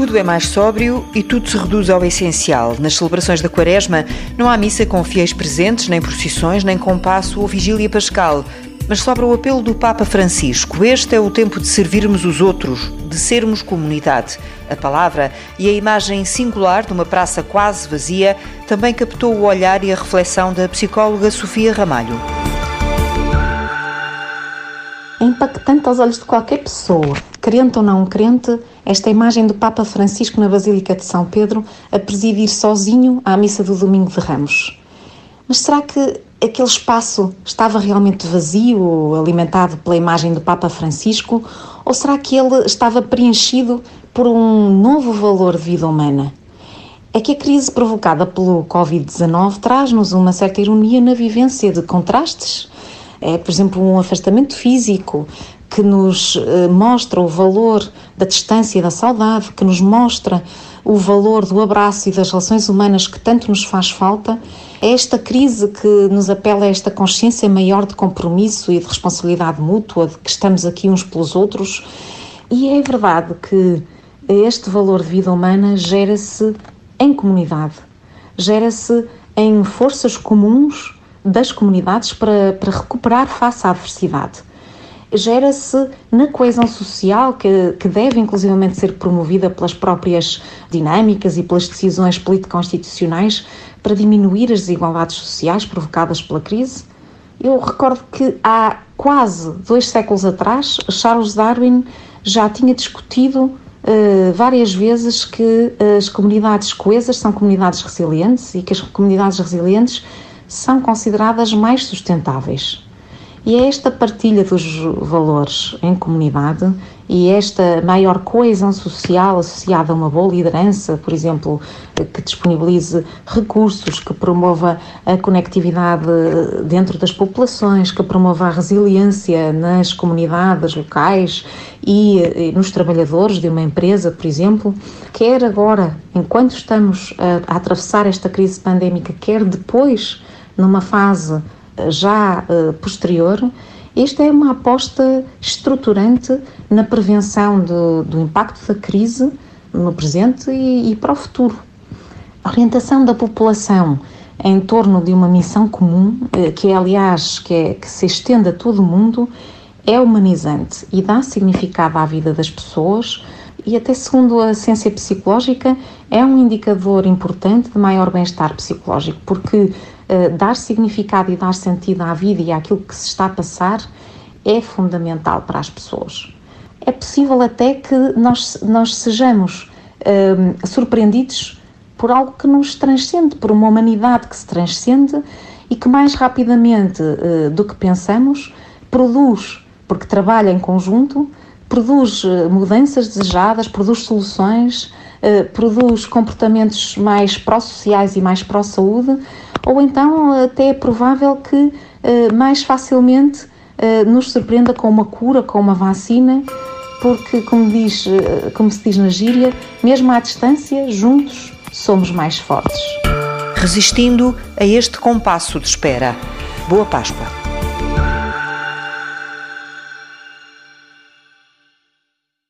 tudo é mais sóbrio e tudo se reduz ao essencial. Nas celebrações da Quaresma não há missa com fiéis presentes, nem procissões, nem compasso ou vigília pascal. Mas sobra o apelo do Papa Francisco. Este é o tempo de servirmos os outros, de sermos comunidade. A palavra e a imagem singular de uma praça quase vazia também captou o olhar e a reflexão da psicóloga Sofia Ramalho. É impactante aos olhos de qualquer pessoa, crente ou não crente, esta imagem do Papa Francisco na Basílica de São Pedro a presidir sozinho à missa do Domingo de Ramos. Mas será que aquele espaço estava realmente vazio, alimentado pela imagem do Papa Francisco, ou será que ele estava preenchido por um novo valor de vida humana? É que a crise provocada pelo Covid-19 traz-nos uma certa ironia na vivência de contrastes. É, por exemplo, um afastamento físico que nos eh, mostra o valor da distância e da saudade, que nos mostra o valor do abraço e das relações humanas que tanto nos faz falta, é esta crise que nos apela a esta consciência maior de compromisso e de responsabilidade mútua, de que estamos aqui uns pelos outros. E é verdade que este valor de vida humana gera-se em comunidade, gera-se em forças comuns das comunidades para, para recuperar face à adversidade gera-se na coesão social, que, que deve inclusivamente ser promovida pelas próprias dinâmicas e pelas decisões político-constitucionais para diminuir as desigualdades sociais provocadas pela crise. Eu recordo que há quase dois séculos atrás, Charles Darwin já tinha discutido uh, várias vezes que as comunidades coesas são comunidades resilientes e que as comunidades resilientes são consideradas mais sustentáveis. E é esta partilha dos valores em comunidade e esta maior coesão social associada a uma boa liderança, por exemplo, que disponibilize recursos, que promova a conectividade dentro das populações, que promova a resiliência nas comunidades locais e, nos trabalhadores de uma empresa, por exemplo, quer agora, enquanto estamos a, a atravessar esta crise pandémica, quer depois, numa fase já uh, posterior, esta é uma aposta estruturante na prevenção do, do impacto da crise no presente e, e, para o futuro. A orientação da população em torno de uma missão comum, uh, que é, aliás, que, é, que se estende a todo o mundo, é humanizante e dá significado à vida das pessoas e até segundo a ciência psicológica é um indicador importante de maior bem-estar psicológico, porque eh, dar significado e dar sentido à vida e àquilo que se está a passar é fundamental para as pessoas. É possível até que nós, nós sejamos uh, surpreendidos por algo que nos transcende, por uma humanidade que se transcende e que mais rapidamente uh, do que pensamos produz, porque trabalha em conjunto, produz mudanças desejadas, produz soluções, produz comportamentos mais pró-sociais e mais pró-saúde ou então até é provável que eh, mais facilmente eh, nos surpreenda com uma cura, com uma vacina, porque, como, diz, eh, como se diz na gíria, mesmo à distância, juntos somos mais fortes. Resistindo a este compasso de espera. Boa Páscoa!